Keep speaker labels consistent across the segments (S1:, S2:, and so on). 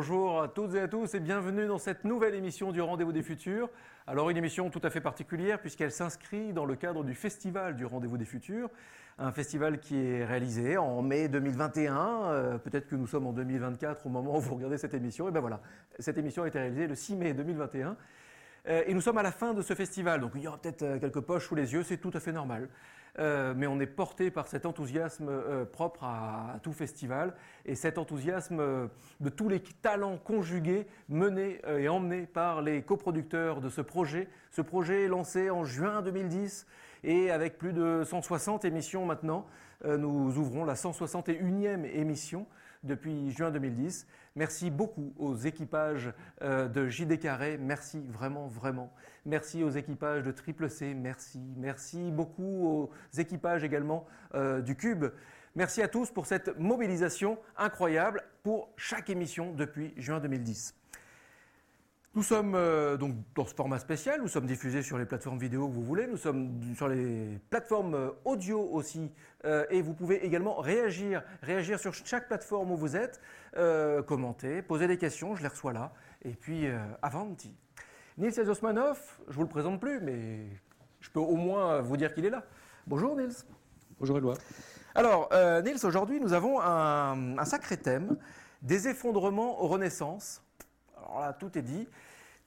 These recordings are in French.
S1: Bonjour à toutes et à tous et bienvenue dans cette nouvelle émission du Rendez-vous des Futurs. Alors une émission tout à fait particulière puisqu'elle s'inscrit dans le cadre du festival du Rendez-vous des Futurs, un festival qui est réalisé en mai 2021. Euh, peut-être que nous sommes en 2024 au moment où vous regardez cette émission. Et ben voilà, cette émission a été réalisée le 6 mai 2021. Euh, et nous sommes à la fin de ce festival, donc il y aura peut-être euh, quelques poches sous les yeux, c'est tout à fait normal. Euh, mais on est porté par cet enthousiasme propre à, tout festival et cet enthousiasme de tous les talents conjugués menés et emmenés par les coproducteurs de ce projet. Ce projet lancé en juin 2010 et avec plus de 160 émissions maintenant, nous ouvrons la 161e émission depuis juin 2010. Merci beaucoup aux équipages euh, de JD Carré, merci vraiment, vraiment. Merci aux équipages de Triple C, merci. Merci beaucoup aux équipages également euh, du Cube. Merci à tous pour cette mobilisation incroyable pour chaque émission depuis juin 2010. Nous sommes euh, donc dans ce format spécial, nous sommes diffusés sur les plateformes vidéo que vous voulez, nous sommes sur les plateformes euh, audio aussi, euh, et vous pouvez également réagir, réagir sur chaque plateforme où vous êtes, commenter, poser des questions, je les reçois là, et puis avanti. Nils Osmanov, je vous le présente plus, mais je peux au moins vous dire qu'il est là. Bonjour Nils.
S2: Bonjour Eloi.
S1: Alors Nils, aujourd'hui nous avons un, un sacré thème, des effondrements aux renaissances. Alors là, tout est dit.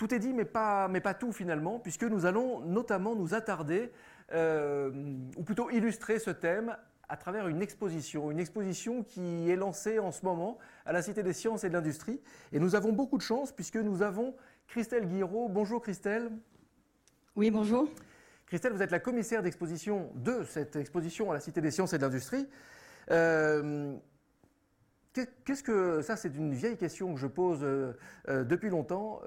S1: Tout est dit, mais pas, mais pas tout finalement, puisque nous allons notamment nous attarder, euh, ou plutôt illustrer ce thème à travers une exposition, une exposition qui est lancée en ce moment à la Cité des Sciences et de l'Industrie. Et nous avons beaucoup de chance puisque nous avons Christelle Guiraud. Bonjour Christelle.
S3: Oui, bonjour.
S1: Christelle, vous êtes la commissaire d'exposition de cette exposition à la Cité des Sciences et de l'Industrie. Euh, qu'est-ce que ça, c'est une vieille question que je pose euh, depuis longtemps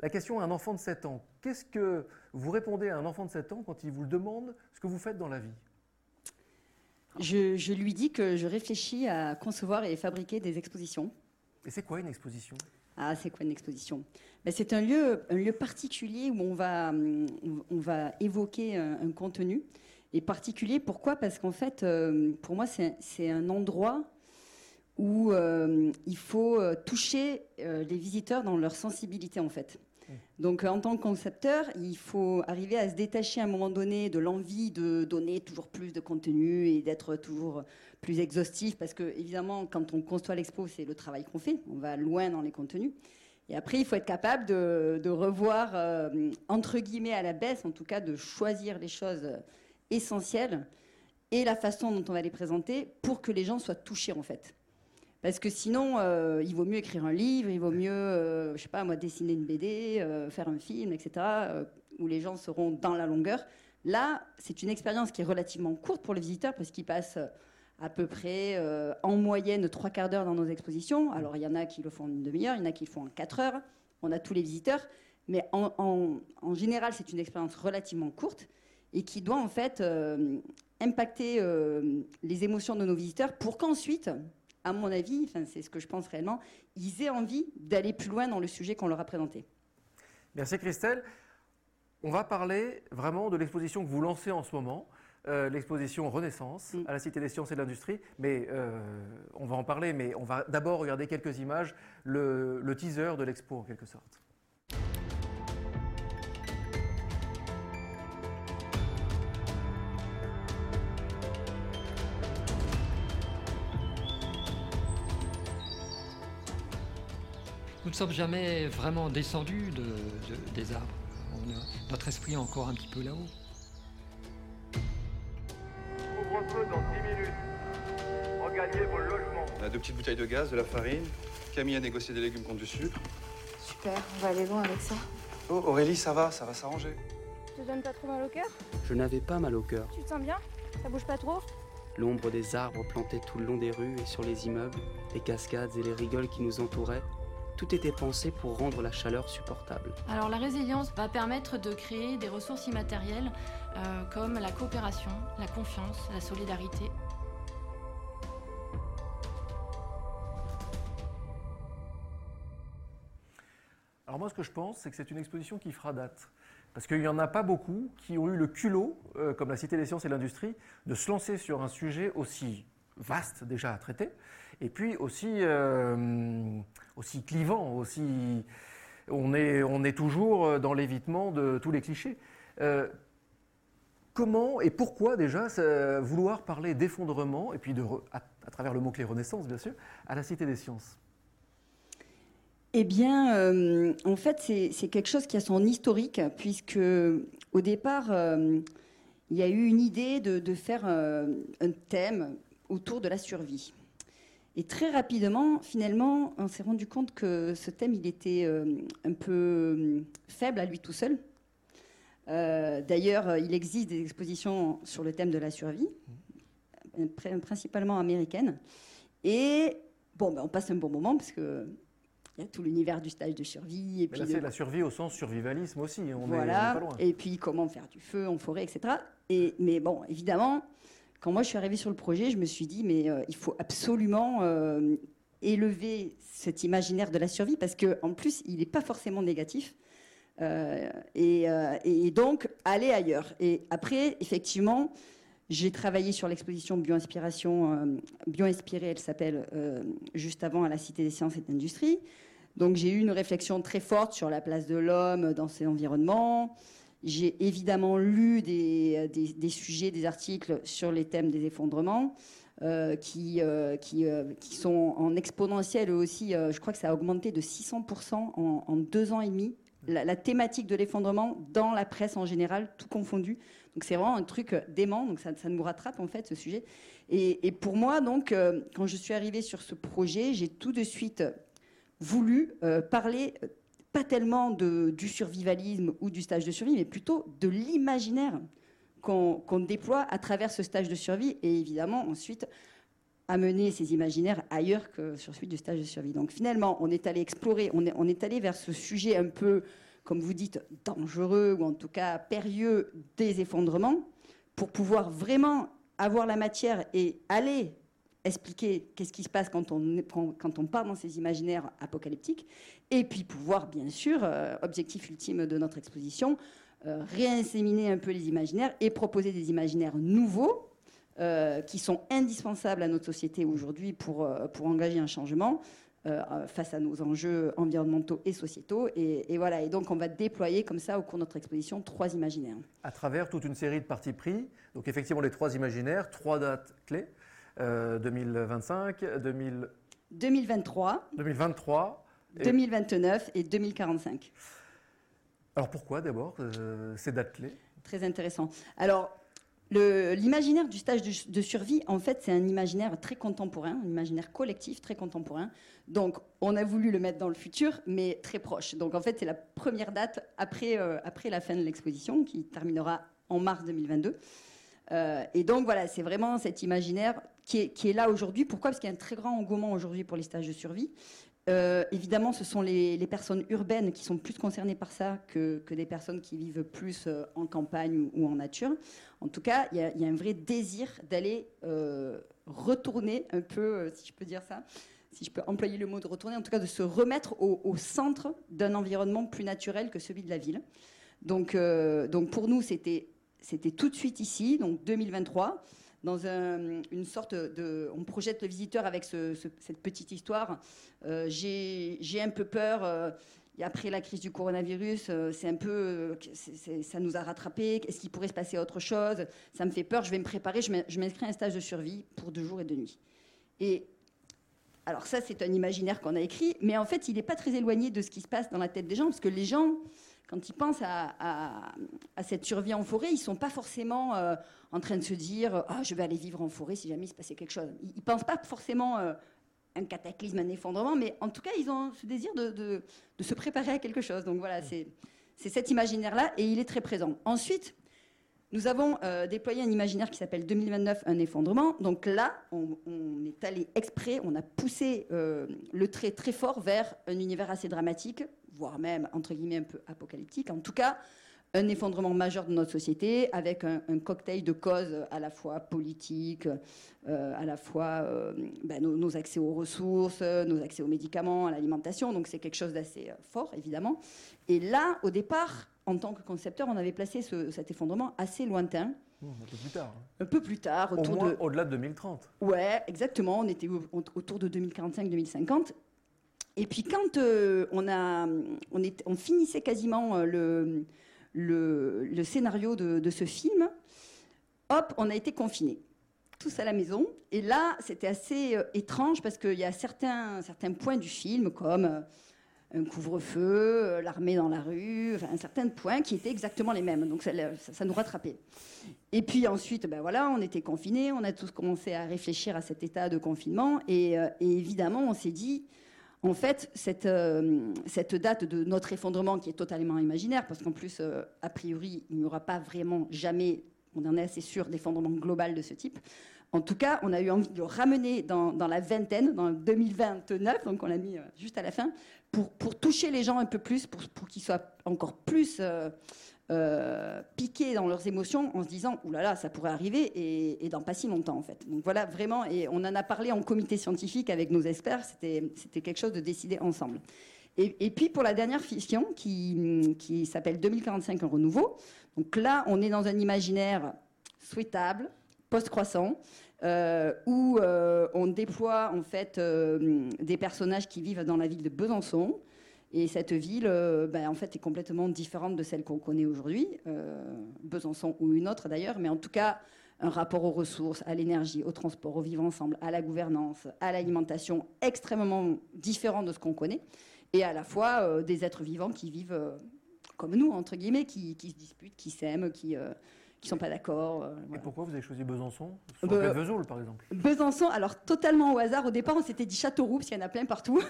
S1: la question à un enfant de 7 ans. Qu'est-ce que vous répondez à un enfant de 7 ans quand il vous demande ce que vous faites dans la vie?
S3: Je, lui dis que je réfléchis à concevoir et fabriquer des expositions.
S1: Et c'est quoi une exposition?
S3: Ah, c'est quoi une exposition? Ben, C'est un lieu, un lieu particulier où on va, on va évoquer un, contenu. Et particulier, pourquoi? Parce qu'en fait, euh, pour moi, c'est un endroit où euh, il faut euh, toucher les visiteurs dans leur sensibilité, en fait. Donc, en tant que concepteur, il faut arriver à se détacher à un moment donné de l'envie de donner toujours plus de contenu et d'être toujours plus exhaustif, parce que évidemment, quand on construit l'expo, c'est le travail qu'on fait. On va loin dans les contenus. Et après, il faut être capable de, revoir, euh, entre guillemets, à la baisse, en tout cas, de choisir les choses essentielles et la façon dont on va les présenter pour que les gens soient touchés, en fait. Parce que sinon, euh, il vaut mieux écrire un livre, il vaut mieux, euh, je sais pas, moi, dessiner une BD, euh, faire un film, etc., où les gens seront dans la longueur. Là, c'est une expérience qui est relativement courte pour les visiteurs parce qu'ils passent à peu près en moyenne trois quarts d'heure dans nos expositions. Alors, il y en a qui le font en une demi-heure, il y en a qui le font en quatre heures. On a tous les visiteurs. Mais en général, c'est une expérience relativement courte et qui doit en fait impacter les émotions de nos visiteurs pour qu'ensuite, à mon avis, enfin, c'est ce que je pense réellement, ils aient envie d'aller plus loin dans le sujet qu'on leur a présenté.
S1: Merci Christelle. On va parler vraiment de l'exposition que vous lancez en ce moment, euh, l'exposition Renaissance mm. à la Cité des Sciences et de l'Industrie. Mais euh, on va en parler, mais on va d'abord regarder quelques images, le teaser de l'expo en quelque sorte.
S2: Sommes jamais vraiment descendus des arbres. notre esprit est encore un petit peu là-haut.
S4: Ouvre-feu dans 10 minutes. Regagnez vos logements.
S5: On a deux petites bouteilles de gaz, de la farine. Camille a négocié des légumes contre du sucre.
S6: Super, on va aller loin avec ça.
S5: Oh Aurélie, ça va, ça va s'arranger.
S6: Tu te donnes pas trop mal au cœur?
S7: Je n'avais pas mal au cœur.
S6: Tu te sens bien? Ça bouge pas trop?
S7: L'ombre des arbres plantés tout le long des rues et sur les immeubles, les cascades et les rigoles qui nous entouraient, tout était pensé pour rendre la chaleur supportable.
S8: Alors la résilience va permettre de créer des ressources immatérielles euh, comme la coopération, la confiance, la solidarité.
S1: Alors moi ce que je pense, c'est que c'est une exposition qui fera date. Parce qu'il n'y en a pas beaucoup qui ont eu le culot, euh, comme la Cité des sciences et l'industrie, de se lancer sur un sujet aussi vaste déjà à traiter, et puis aussi, euh, aussi clivant, aussi, on est, on est toujours dans l'évitement de tous les clichés. Euh, comment et pourquoi déjà vouloir parler d'effondrement, et puis de, à, travers le mot-clé Renaissance, bien sûr, à la Cité des Sciences?
S3: Eh bien, euh, en fait, c'est quelque chose qui a son historique, puisque au départ, il y a eu une idée de, faire un thème autour de la survie. Et très rapidement, finalement, on s'est rendu compte que ce thème, il était euh, un peu euh, faible à lui tout seul. Euh, D'ailleurs, il existe des expositions sur le thème de la survie, pr- principalement américaines. Et bon, ben, on passe un bon moment parce que il y a tout l'univers du stage de survie. Et
S1: Mais
S3: puis
S1: là,
S3: de-
S1: c'est la survie au sens survivalisme aussi, on est- on
S3: voilà.
S1: pas loin.
S3: Et puis comment faire du feu en forêt, etc. Et, mais bon, évidemment, quand moi je suis arrivée sur le projet, je me suis dit, mais euh, il faut absolument euh, élever cet imaginaire de la survie parce qu'en plus, il n'est pas forcément négatif. Euh, et, donc, aller ailleurs. Et après, effectivement, j'ai travaillé sur l'exposition Bio-Inspiration, Bio-Inspirée, elle s'appelle, juste avant à la Cité des Sciences et de l'Industrie. Donc j'ai eu une réflexion très forte sur la place de l'homme dans ces environnements. J'ai évidemment lu des, des- sujets, des articles sur les thèmes des effondrements. euh, qui, euh, qui, euh, sont en exponentiel aussi. euh, je crois que ça a augmenté de 600% en, deux ans et demi. La, thématique de l'effondrement dans la presse en général, tout confondu. Donc c'est vraiment un truc euh, dément. Donc ça, nous rattrape en fait ce sujet. Et, et pour moi, donc, euh, quand je suis arrivée sur ce projet, j'ai tout de suite voulu euh, parler euh, pas tellement du survivalisme ou du stage de survie, mais plutôt de l'imaginaire qu'on qu'on déploie à travers ce stage de survie et évidemment ensuite amener ces imaginaires ailleurs que sur celui du stage de survie. Donc finalement, on est allé explorer, on est, on est allé vers ce sujet un peu, comme vous dites, dangereux ou en tout cas périlleux des effondrements pour pouvoir vraiment avoir la matière et aller expliquer qu'est-ce qui se passe quand on, part dans ces imaginaires apocalyptiques, et puis pouvoir, bien sûr, euh, objectif ultime de notre exposition, euh, réinséminer un peu les imaginaires et proposer des imaginaires nouveaux euh, qui sont indispensables à notre société aujourd'hui pour, engager un changement face à nos enjeux environnementaux et sociétaux. Et, et voilà, et donc on va déployer comme ça au cours de notre exposition trois imaginaires.
S1: à travers toute une série de partis pris. Donc effectivement, les trois imaginaires, trois dates clés, euh, 2025, 2000
S3: 2023,
S1: 2023. Et-
S3: 2029 et 2045.
S1: Alors pourquoi d'abord euh, ces dates clés?
S3: Très intéressant. Alors, l'imaginaire du stage de, de survie, en fait, c'est un imaginaire très contemporain, un imaginaire collectif très contemporain. Donc, on a voulu le mettre dans le futur, mais très proche. Donc, en fait, c'est la première date après, euh, après la fin de l'exposition, qui terminera en mars 2022. Euh, et donc, voilà, c'est vraiment cet imaginaire qui est, là aujourd'hui. Pourquoi? Parce qu'il y a un très grand engouement aujourd'hui pour les stages de survie. Euh, évidemment, ce sont les, personnes urbaines qui sont plus concernées par ça que, que des personnes qui vivent plus euh, en campagne ou, en nature. En tout cas, il y, a- un vrai désir d'aller euh, retourner un peu, si je peux dire ça, si je peux employer le mot de retourner, en tout cas de se remettre au, centre d'un environnement plus naturel que celui de la ville. Donc, donc pour nous, c'était tout de suite ici, donc 2023 dans un- une sorte de... On projette le visiteur avec ce- ce- cette petite histoire. Euh, J'ai un peu peur. euh, et après la crise du coronavirus, euh, c'est un peu, euh, ça nous a rattrapés. Est-ce qu'il pourrait se passer autre chose? Ça me fait peur. Je vais me préparer. Je m'inscris à un stage de survie pour deux jours et deux nuits. Et alors ça, c'est un imaginaire qu'on a écrit, mais en fait, il n'est pas très éloigné de ce qui se passe dans la tête des gens, parce que les gens, quand ils pensent à, à- à cette survie en forêt, ils ne sont pas forcément euh, en train de se dire ah je vais aller vivre en forêt si jamais il se passait quelque chose. Ils ne pensent pas forcément euh, un cataclysme, un effondrement, mais en tout cas, ils ont ce désir de, de- de se préparer à quelque chose. Donc voilà, c'est c'est cet imaginaire-là, et il est très présent. Ensuite, nous avons euh, déployé un imaginaire qui s'appelle 2029, un effondrement. Donc là, on, on est allé exprès, on a poussé euh, le trait très fort vers un univers assez dramatique, voire même, entre guillemets, un peu apocalyptique. En tout cas, un effondrement majeur de notre société avec un, un cocktail de causes à la fois politiques, euh, à la fois euh, ben, nos, nos accès aux ressources, nos accès aux médicaments, à l'alimentation. Donc c'est quelque chose d'assez euh, fort, évidemment. Et là, au départ, en tant que concepteur, on avait placé ce- cet effondrement assez lointain,
S1: Mmh, Un peu plus tard. hein.
S3: un peu plus tard,
S1: Au
S3: autour
S1: moins
S3: de...
S1: au-delà de 2030.
S3: Ouais, exactement. On était au- au- autour de 2045-2050. Et puis quand euh, on, finissait quasiment euh, le, scénario de, ce film, hop, on a été confinés. Tous à la maison. Et là, c'était assez euh, étrange parce qu'il y a certains, points du film, comme un couvre-feu, l'armée dans la rue, enfin, certains points qui étaient exactement les mêmes. Donc ça, nous rattrapait. Et puis ensuite, ben voilà, on était confinés, on a tous commencé à réfléchir à cet état de confinement. Et évidemment, on s'est dit, en fait, cette, euh, cette date de notre effondrement qui est totalement imaginaire, parce qu'en plus, euh, a priori, il n'y aura pas vraiment jamais, on en est assez sûr, d'effondrement global de ce type. En tout cas, on a eu envie de le ramener dans, la vingtaine, dans 2029, donc on l'a mis euh, juste à la fin, pour, pour toucher les gens un peu plus, pour, pour qu'ils soient encore plus euh, piqués dans leurs émotions en se disant Ouh là là, ça pourrait arriver et, dans pas si longtemps en fait. Donc voilà, vraiment, et on en a parlé en comité scientifique avec nos experts, c'était quelque chose de décidé ensemble. Et, et puis pour la dernière fiction qui, qui s'appelle 2045 un renouveau, donc là on est dans un imaginaire souhaitable, post-croissant, euh, où euh, on déploie en fait euh, des personnages qui vivent dans la ville de Besançon. Et cette ville, euh, ben, en fait, est complètement différente de celle qu'on connaît aujourd'hui, euh, Besançon ou une autre d'ailleurs, mais en tout cas, un rapport aux ressources, à l'énergie, au transport, au vivre ensemble, à la gouvernance, à l'alimentation, extrêmement différent de ce qu'on connaît, et à la fois euh, des êtres vivants qui vivent euh, comme nous, entre guillemets, qui, qui se disputent, qui s'aiment, qui ne sont pas d'accord. euh,
S1: Et
S3: voilà.
S1: pourquoi vous avez choisi Besançon? De Vesoul, par exemple.
S3: Besançon, alors totalement au hasard. Au départ, on s'était dit Châteauroux, parce qu'il y en a plein partout.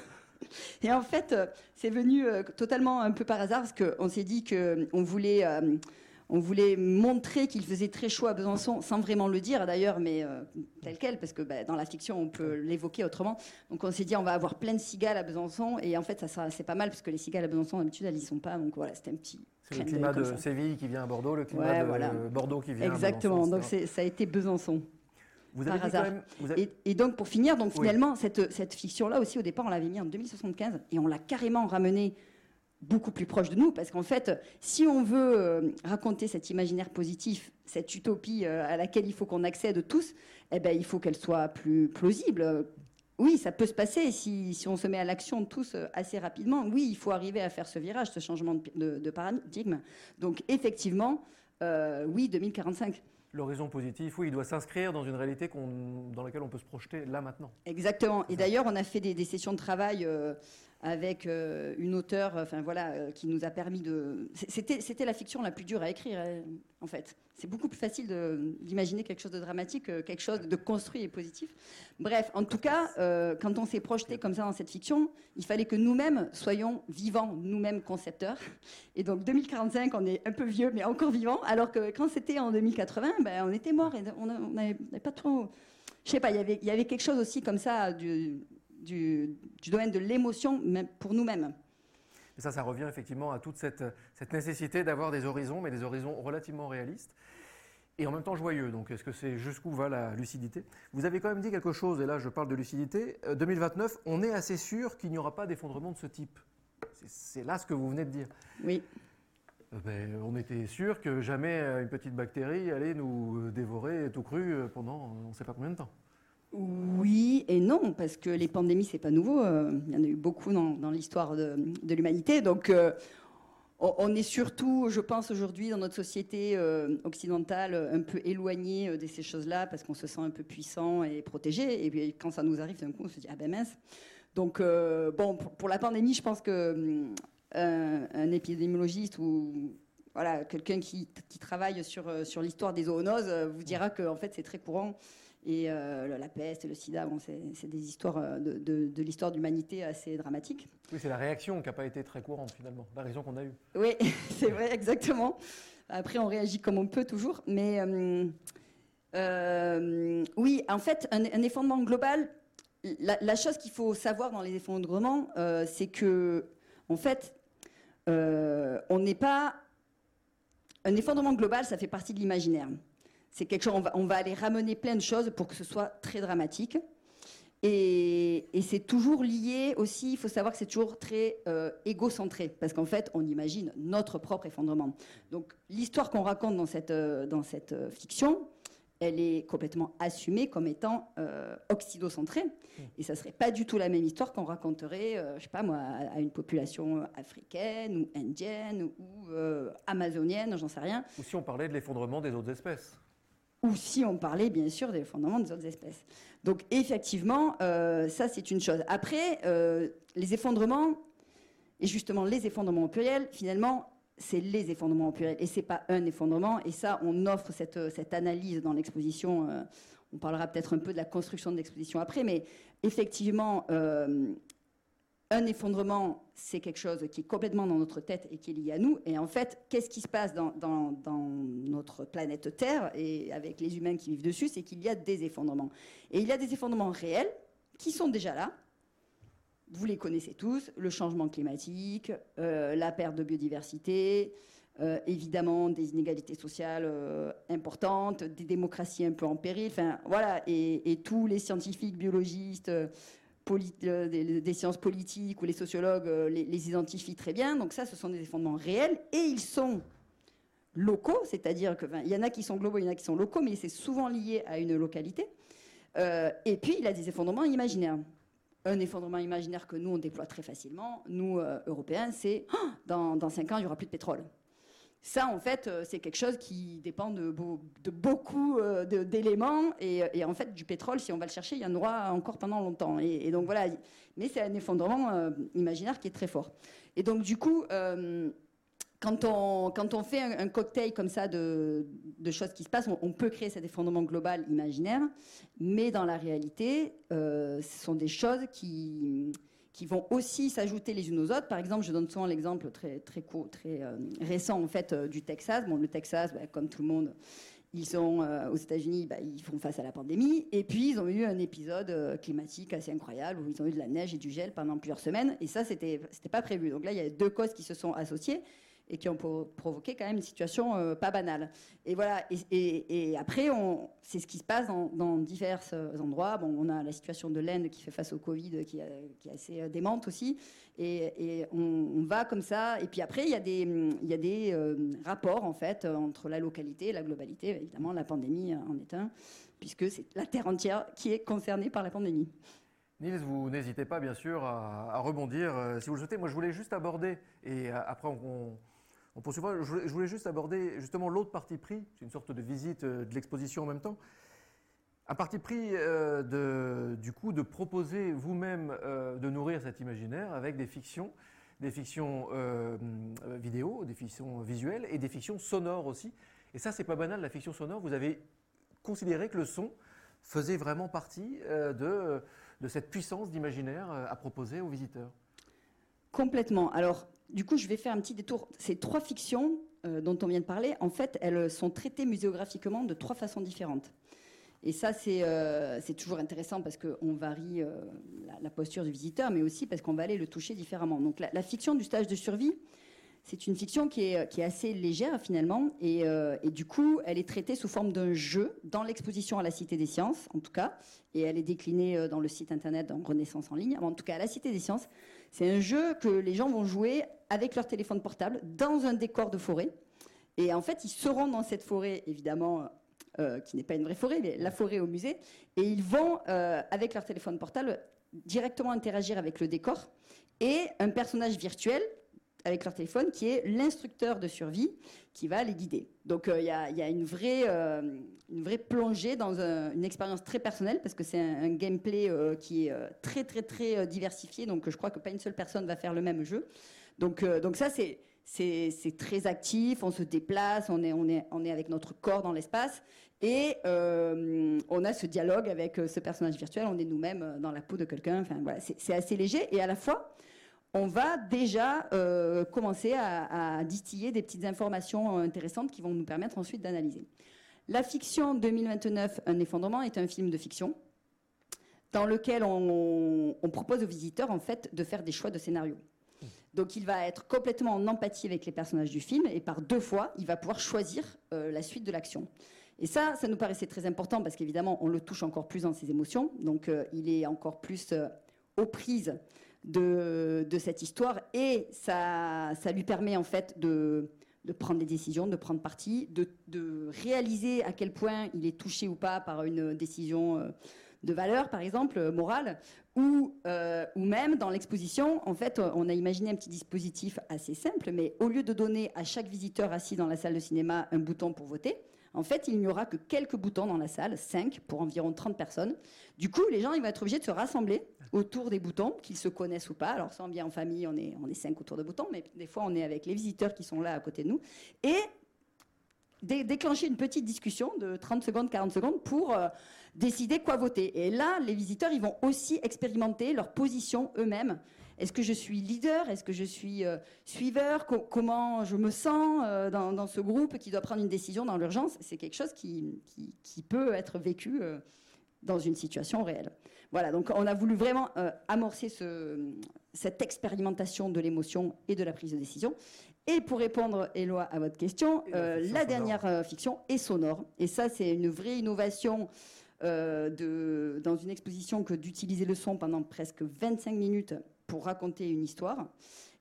S3: Et en fait, euh, c'est venu euh, totalement un peu par hasard, parce qu'on s'est dit qu'on voulait, euh, on voulait montrer qu'il faisait très chaud à Besançon, sans vraiment le dire d'ailleurs, mais euh, tel quel, parce que bah, dans la fiction, on peut l'évoquer autrement. Donc on s'est dit, on va avoir plein de cigales à Besançon, et en fait, ça, c'est pas mal, parce que les cigales à Besançon, d'habitude, elles y sont pas. Donc voilà, c'était un petit.
S1: C'est le climat de. Séville qui vient à Bordeaux, le climat
S3: Ouais,
S1: de
S3: voilà.
S1: Bordeaux qui vient
S3: Exactement,
S1: à Besançon.
S3: donc
S1: etc.
S3: c'est- ça a été Besançon.
S1: Vous
S3: par
S1: avez
S3: hasard.
S1: quand même... vous avez-
S3: Et, et donc, pour finir, donc
S1: Oui.
S3: finalement, cette, cette fiction-là aussi, au départ, on l'avait mis en 2075 et on l'a carrément ramenée beaucoup plus proche de nous parce qu'en fait, si on veut euh, raconter cet imaginaire positif, cette utopie euh, à laquelle il faut qu'on accède tous, eh ben, il faut qu'elle soit plus plausible. Oui, ça peut se passer si, si on se met à l'action tous euh, assez rapidement. Oui, il faut arriver à faire ce virage, ce changement de, de- de paradigme. Donc, effectivement, oui, 2045.
S1: L'horizon positif, oui, il doit s'inscrire dans une réalité dans laquelle on peut se projeter là maintenant.
S3: Exactement. Et d'ailleurs, on a fait des, des sessions de travail euh, avec euh, une auteure, enfin voilà, euh, qui nous a permis de. C'était, la fiction la plus dure à écrire, euh, en fait. C'est beaucoup plus facile d'imaginer quelque chose de dramatique que quelque chose de construit et positif. Bref, en tout cas, quand on s'est projeté comme ça dans cette fiction, il fallait que nous-mêmes soyons vivants, nous-mêmes concepteurs. Et donc 2045, on est un peu vieux, mais encore vivant, alors que quand c'était en 2080, ben, on était mort et on n'avait pas trop. Je sais pas, il y avait- quelque chose aussi comme ça du, du domaine de l'émotion, pour nous-mêmes.
S1: Et ça, ça revient effectivement à toute cette, cette nécessité d'avoir des horizons, mais des horizons relativement réalistes et en même temps joyeux. Donc, est-ce que c'est jusqu'où va la lucidité? Vous avez quand même dit quelque chose, et là je parle de lucidité. Euh, 2029, on est assez sûr qu'il n'y aura pas d'effondrement de ce type. C'est- là ce que vous venez de dire.
S3: Oui.
S1: Euh, ben, on était sûr que jamais euh, une petite bactérie allait nous euh, dévorer tout cru euh, pendant euh, on ne sait pas combien de temps.
S3: Oui et non, parce que les pandémies, c'est pas nouveau. euh, Il y en a eu beaucoup dans, l'histoire de, l'humanité. Donc, euh, on, est surtout, je pense, aujourd'hui, dans notre société euh, occidentale, un peu éloigné de ces choses-là, parce qu'on se sent un peu puissant et protégé. Et puis, quand ça nous arrive, d'un coup, on se dit, ah ben mince. Donc, bon, pour, la pandémie, je pense que un, épidémiologiste ou voilà, quelqu'un qui, travaille sur, sur l'histoire des zoonoses vous dira que en fait, c'est très courant. Et euh, la peste, le sida, bon, c'est des histoires euh, de, de- de l'histoire de l'humanité assez dramatiques.
S1: Oui, c'est la réaction qui n'a pas été très courante finalement, la raison qu'on a eue.
S3: Oui, c'est vrai, exactement. Après, on réagit comme on peut toujours. Mais euh, euh, oui, en fait, un, un effondrement global, la, la chose qu'il faut savoir dans les effondrements, euh, c'est que, en fait, euh, on n'est pas. Un effondrement global, ça fait partie de l'imaginaire. C'est quelque chose, on va, aller ramener plein de choses pour que ce soit très dramatique. Et, c'est toujours lié aussi, il faut savoir que c'est toujours très euh, égocentré, parce qu'en fait, on imagine notre propre effondrement. Donc l'histoire qu'on raconte dans cette, euh, dans cette euh, fiction, elle est complètement assumée comme étant occidocentrée. Et ça serait pas du tout la même histoire qu'on raconterait, je sais pas moi, à, une population africaine ou indienne ou amazonienne, j'en sais rien.
S1: Ou si on parlait de l'effondrement des autres espèces.
S3: Ou si on parlait bien sûr des fondements des autres espèces. Donc effectivement, euh, ça c'est une chose. Après, euh, les effondrements, et justement les effondrements au pluriel, finalement, c'est les effondrements au pluriel et c'est pas un effondrement. Et ça, on offre cette, cette analyse dans l'exposition. euh, on parlera peut-être un peu de la construction de l'exposition après, mais effectivement, euh, un effondrement, c'est quelque chose qui est complètement dans notre tête et qui est lié à nous. Et en fait, qu'est-ce qui se passe dans, notre planète Terre et avec les humains qui vivent dessus C'est qu'il y a des effondrements. Et il y a des effondrements réels qui sont déjà là. Vous les connaissez tous, le changement climatique, euh, la perte de biodiversité, euh, évidemment des inégalités sociales euh, importantes, des démocraties un peu en péril, enfin voilà, et, tous les scientifiques, biologistes, des, des sciences politiques ou les sociologues euh, les, identifient très bien. Donc ça, ce sont des effondrements réels et ils sont locaux, c'est-à-dire que enfin, y en a qui sont globaux, il y en a qui sont locaux, mais c'est souvent lié à une localité. Euh, et puis il a des effondrements imaginaires. Un effondrement imaginaire que nous on déploie très facilement, nous euh, Européens, c'est Ah, dans, dans 5 ans il y aura plus de pétrole. Ça, en fait, euh, c'est quelque chose qui dépend de, beau- de beaucoup euh, d'éléments. Et, en fait, du pétrole, si on va le chercher, il y en aura encore pendant longtemps. Et, donc voilà. Mais c'est un effondrement euh, imaginaire qui est très fort. Et donc, du coup, quand, on, fait un, cocktail comme ça de, choses qui se passent, on, peut créer cet effondrement global imaginaire. Mais dans la réalité, ce sont des choses qui qui vont aussi s'ajouter les unes aux autres. Par exemple, je donne souvent l'exemple très, très, court, très euh, récent en fait, euh, du Texas. Bon, le Texas, bah, comme tout le monde, ils sont euh, aux États-Unis, bah, ils font face à la pandémie. Et puis, ils ont eu un épisode climatique assez incroyable où ils ont eu de la neige et du gel pendant plusieurs semaines. Et ça, c'était c'était pas prévu. Donc là, il y a deux causes qui se sont associées et qui ont pro- provoqué quand même une situation euh, pas banale. Et voilà. Et, après, c'est ce qui se passe dans, divers euh, endroits. Bon, on a la situation de l'Inde qui fait face au Covid, qui, est assez euh, démente aussi. Et, on, va comme ça. Et puis après, il y a des, y a des rapports en fait entre la localité et la globalité. Évidemment, la pandémie en est un, puisque c'est la terre entière qui est concernée par la pandémie.
S1: Niels, vous n'hésitez pas bien sûr à, rebondir si vous le souhaitez. Moi, je voulais juste aborder, et après on- on je voulais, juste aborder justement l'autre parti pris, c'est une sorte de visite euh, de l'exposition en même temps. Un parti pris euh, du coup de proposer vous-même euh, de nourrir cet imaginaire avec des fictions, des fictions vidéo, des fictions visuelles et des fictions sonores aussi. Et ça, c'est pas banal, la fiction sonore. Vous avez considéré que le son faisait vraiment partie de, de cette puissance d'imaginaire à proposer aux visiteurs.
S3: Complètement. Alors, du coup, je vais faire un petit détour. Ces trois fictions euh, dont on vient de parler, en fait, elles sont traitées muséographiquement de trois façons différentes. Et ça, c'est euh, toujours intéressant parce qu'on varie euh, la, posture du visiteur, mais aussi parce qu'on va aller le toucher différemment. Donc, la, la fiction du stage de survie, c'est une fiction qui est, assez légère finalement, et, et du coup, elle est traitée sous forme d'un jeu dans l'exposition à la Cité des Sciences, en tout cas, et elle est déclinée dans le site internet dans Renaissance en ligne. En tout cas, à la Cité des Sciences, c'est un jeu que les gens vont jouer avec leur téléphone portable dans un décor de forêt. Et en fait, ils seront dans cette forêt, évidemment, euh, qui n'est pas une vraie forêt, mais la forêt au musée. Et ils vont, euh, avec leur téléphone portable, directement interagir avec le décor. Et un personnage virtuel avec leur téléphone qui est l'instructeur de survie qui va les guider. Donc euh, il y, a, une, vraie, euh, plongée dans un- une expérience très personnelle parce que c'est un, gameplay euh, qui est très très très diversifié. Donc je crois que pas une seule personne va faire le même jeu. Donc, ça c'est très actif, on se déplace, on est, avec notre corps dans l'espace et on a ce dialogue avec ce personnage virtuel, on est nous-mêmes dans la peau de quelqu'un. Enfin voilà, c'est assez léger et à la fois on va déjà euh, commencer à, distiller des petites informations euh, intéressantes qui vont nous permettre ensuite d'analyser. La fiction 2029, Un effondrement, est un film de fiction dans lequel on, propose aux visiteurs en fait de faire des choix de scénario. Donc il va être complètement en empathie avec les personnages du film et par deux fois, il va pouvoir choisir euh, la suite de l'action. Et ça, ça nous paraissait très important parce qu'évidemment, on le touche encore plus dans ses émotions. Donc, il est encore plus aux prises de, cette histoire et ça, ça lui permet en fait de, de prendre des décisions, de prendre parti, de, de, réaliser à quel point il est touché ou pas par une décision euh, de valeur, par exemple, morale, ou, euh, ou même dans l'exposition, en fait, on a imaginé un petit dispositif assez simple, mais au lieu de donner à chaque visiteur assis dans la salle de cinéma un bouton pour voter, en fait, il n'y aura que quelques boutons dans la salle, 5 pour environ 30 personnes. Du coup, les gens vont être obligés de se rassembler autour des boutons, qu'ils se connaissent ou pas. Alors, sans bien en famille, on est, on est 5 autour de boutons, mais des fois, on est avec les visiteurs qui sont là à côté de nous. Et déclencher une petite discussion de 30 secondes, 40 secondes pour euh, décider quoi voter. Et là, les visiteurs, ils vont aussi expérimenter leur position eux-mêmes. Est-ce que je suis leader? Est-ce que je suis euh, suiveur? Co Comment je me sens euh, dans, dans, ce groupe qui doit prendre une décision dans l'urgence? C'est quelque chose qui, qui, qui, peut être vécu euh, dans une situation réelle. Voilà, donc on a voulu vraiment amorcer ce, cette expérimentation de l'émotion et de la prise de décision. Et pour répondre, Éloi, à votre question, la, la dernière fiction est sonore. Et ça, c'est une vraie innovation euh, de, dans une exposition que d'utiliser le son pendant presque 25 minutes pour raconter une histoire.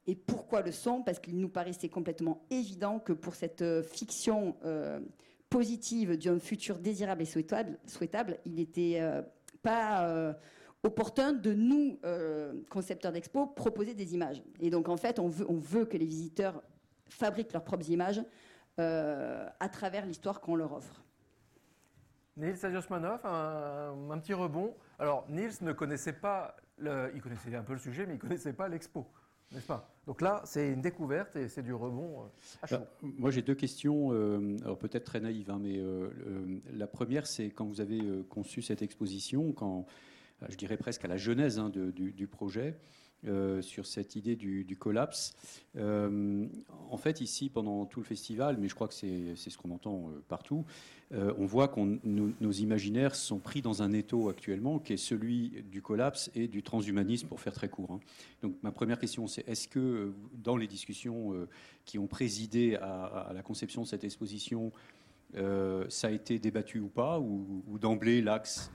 S3: Et pourquoi le son Parce qu'il nous paraissait complètement évident que pour cette euh, fiction euh, positive d'un futur désirable et souhaitable, souhaitable il n'était euh, pas opportun de nous, concepteurs d'expo, proposer des images. Et donc en fait, on veut, on veut que les visiteurs fabriquent leurs propres images à travers l'histoire qu'on leur offre.
S1: Nils Sajosmanov, un, un, petit rebond. Alors, Nils ne connaissait pas, le, il connaissait un peu le sujet, mais il ne connaissait pas l'expo, n'est-ce pas? Donc là, c'est une découverte et c'est du rebond euh, à chaud.
S9: Alors, moi, j'ai deux questions, euh, peut-être très naïves, hein, mais euh, la première, c'est quand vous avez conçu cette exposition, quand, je dirais presque à la genèse hein, du, projet, euh, sur cette idée du, collapse. Euh, en fait, ici, pendant tout le festival, mais je crois que c'est ce qu'on entend euh, partout, on voit que nos, imaginaires sont pris dans un étau actuellement, qui est celui du collapse et du transhumanisme, pour faire très court. Hein. Donc, ma première question, c'est est-ce que dans les discussions qui ont présidé à, la conception de cette exposition, ça a été débattu ou pas, ou, d'emblée l'axe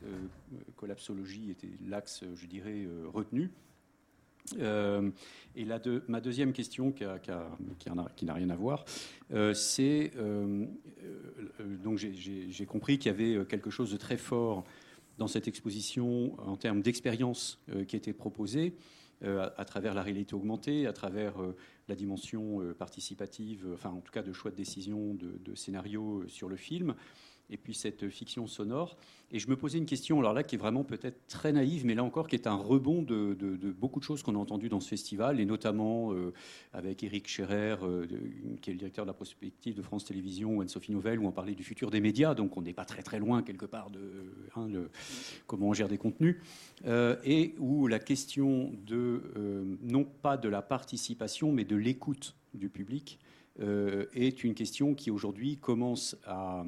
S9: collapsologie était l'axe, je dirais, retenu? Euh, et la ma deuxième question, qui, n'a rien à voir, euh, c'est euh, donc j'ai compris qu'il y avait quelque chose de très fort dans cette exposition en termes d'expérience qui était proposée à, à, travers la réalité augmentée, à travers la dimension participative, enfin en tout cas de choix de décision, de, de scénario sur le film et puis cette fiction sonore. Et je me posais une question, alors là, qui est vraiment peut-être très naïve, mais là encore, qui est un rebond de, beaucoup de choses qu'on a entendues dans ce festival, et notamment euh, avec Éric Scherer, euh, qui est le directeur de la prospective de France Télévisions, ou Anne-Sophie Novelle, où on parlait du futur des médias, donc on n'est pas très très loin, quelque part, de hein, comment on gère des contenus, euh, et où la question de, non pas de la participation, mais de l'écoute du public, est une question qui aujourd'hui commence à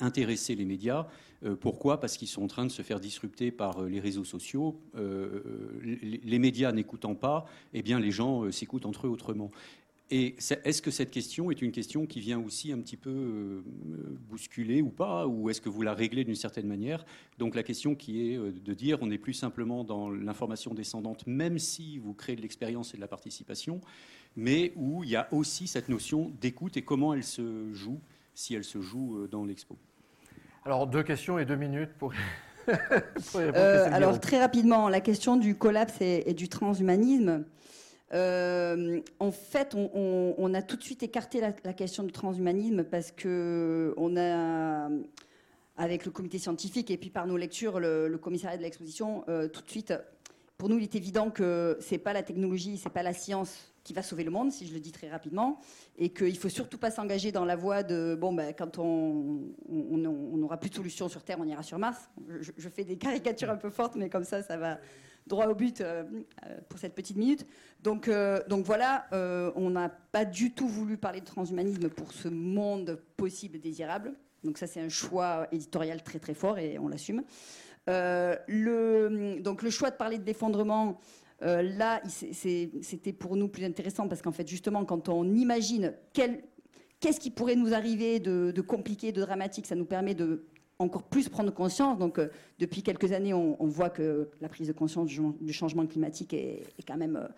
S9: intéresser les médias. Euh, pourquoi? Parce qu'ils sont en train de se faire disrupter par euh, les réseaux sociaux. Euh, les, médias n'écoutant pas, eh bien les gens s'écoutent entre eux autrement. Est-ce que cette question est une question qui vient aussi un petit peu bousculer ou pas? Ou est-ce que vous la réglez d'une certaine manière? Donc la question qui est de dire on n'est plus simplement dans l'information descendante, même si vous créez de l'expérience et de la participation, mais où il y a aussi cette notion d'écoute et comment elle se joue, si elle se joue dans l'expo.
S1: Alors, deux questions et deux minutes pour.
S3: pour euh, alors, très rapidement, la question du collapse et, et du transhumanisme. Euh, en fait, on, on, on, a tout de suite écarté la, la, question du transhumanisme parce que on a, avec le comité scientifique et puis par nos lectures, le, le commissariat de l'exposition, euh, tout de suite, pour nous, il est évident que c'est pas la technologie, c'est pas la science va sauver le monde, si je le dis très rapidement, et qu'il faut surtout pas s'engager dans la voie de bon, ben, quand on n'aura plus de solution sur Terre, on ira sur Mars. Je, fais des caricatures un peu fortes, mais comme ça, ça va droit au but euh, pour cette petite minute. Donc, euh, donc voilà, euh, on n'a pas du tout voulu parler de transhumanisme pour ce monde possible et désirable. Donc ça, c'est un choix éditorial très très fort et on l'assume. le, donc le choix de parler de l'effondrement. Euh, là, c'était pour nous plus intéressant parce qu'en fait, justement, quand on imagine qu'est-ce qui pourrait nous arriver de, compliqué, de dramatique. Ça nous permet de encore plus prendre conscience. Donc, euh, depuis quelques années, on, voit que la prise de conscience du, changement climatique est, est quand même euh,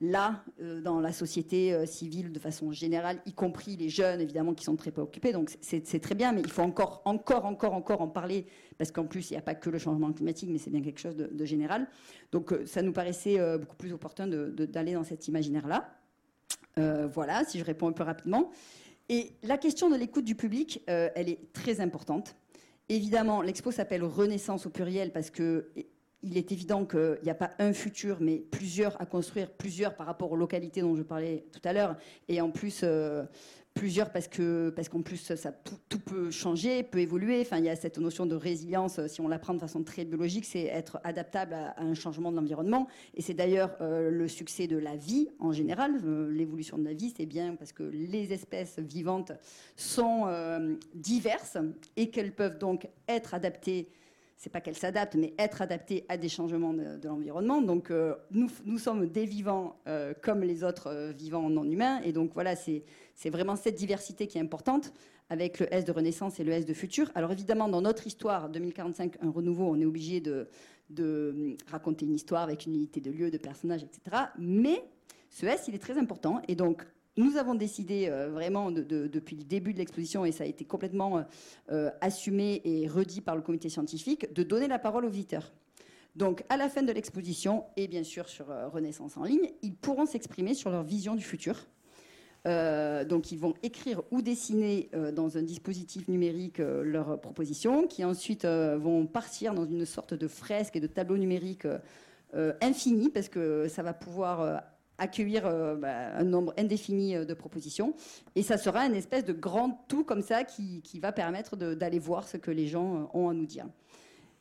S3: là, euh, dans la société euh, civile de façon générale, y compris les jeunes, évidemment, qui sont très préoccupés. Donc, c'est très bien, mais il faut encore, encore, encore, encore en parler, parce qu'en plus, il n'y a pas que le changement climatique, mais c'est bien quelque chose de, général. Donc, euh, ça nous paraissait beaucoup plus opportun d'aller dans cet imaginaire-là. Voilà, si je réponds un peu rapidement. Et la question de l'écoute du public, elle est très importante. Évidemment, l'expo s'appelle Renaissance au pluriel parce que il est évident qu'il n'y a pas un futur, mais plusieurs à construire, plusieurs par rapport aux localités dont je parlais tout à l'heure, et en plus euh, plusieurs parce que parce qu'en plus ça tout, tout peut changer, peut évoluer. Enfin, il y a cette notion de résilience, euh, si on la prend de façon très biologique, c'est être adaptable à, un changement de l'environnement. Et c'est d'ailleurs euh, le succès de la vie en général. L'évolution de la vie, c'est bien parce que les espèces vivantes sont diverses et qu'elles peuvent donc être adaptées c'est pas qu'elles s'adaptent, mais être adaptées à des changements de, l'environnement. Donc, euh, nous, nous sommes des vivants euh, comme les autres euh, vivants non humains. Et donc, voilà, c'est vraiment cette diversité qui est importante avec le S de renaissance et le S de futur. Alors, évidemment, dans notre histoire, 2045, un renouveau, on est obligé de, de raconter une histoire avec une unité de lieu, de personnages, etc. Mais ce S, il est très important. Et donc, nous avons décidé euh, vraiment de- de- depuis le début de l'exposition, et ça a été complètement euh, euh, assumé et redit par le comité scientifique, de donner la parole aux visiteurs. Donc, à la fin de l'exposition, et bien sûr sur Renaissance en ligne, ils pourront s'exprimer sur leur vision du futur. Donc, ils vont écrire ou dessiner dans un dispositif numérique leurs propositions, qui ensuite vont partir dans une sorte de fresque et de tableau numérique infini, parce que ça va pouvoir accueillir euh, bah, un nombre indéfini euh, de propositions. Et ça sera une espèce de grand tout comme ça qui, qui va permettre d'aller voir ce que les gens euh, ont à nous dire.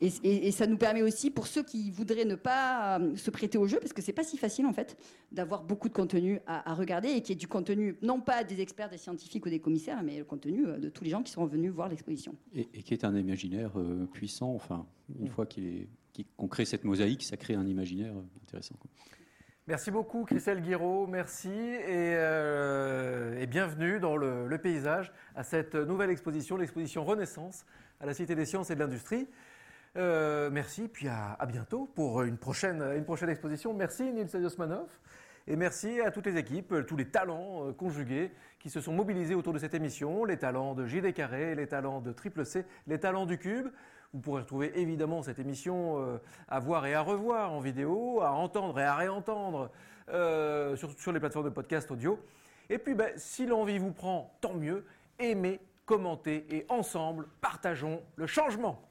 S3: Et, et- et ça nous permet aussi, pour ceux qui voudraient ne pas euh, se prêter au jeu, parce que c'est pas si facile en fait, d'avoir beaucoup de contenu à, à regarder et qui est du contenu, non pas des experts, des scientifiques ou des commissaires, mais le contenu euh, de tous les gens qui seront venus voir l'exposition.
S9: Et, et qui est un imaginaire euh, puissant. Enfin, une fois est- qu'il- qu'on crée cette mosaïque, ça crée un imaginaire euh, intéressant. quoi.
S1: Merci beaucoup, Christelle Guiraud. Merci et, euh, bienvenue dans le, paysage à cette nouvelle exposition, l'exposition Renaissance à la Cité des Sciences et de l'Industrie. Euh, merci, puis à, bientôt pour une prochaine, exposition. Merci, Nils Osmanov. Et merci à toutes les équipes, tous les talents euh, conjugués qui se sont mobilisés autour de cette émission, les talents de JD Carré, les talents de Triple C, les talents du Cube. Vous pourrez retrouver évidemment cette émission euh, à voir et à revoir en vidéo, à entendre et à réentendre euh, sur, les plateformes de podcast audio. Et puis, ben, si l'envie vous prend, tant mieux. Aimez, commentez et ensemble, partageons le changement.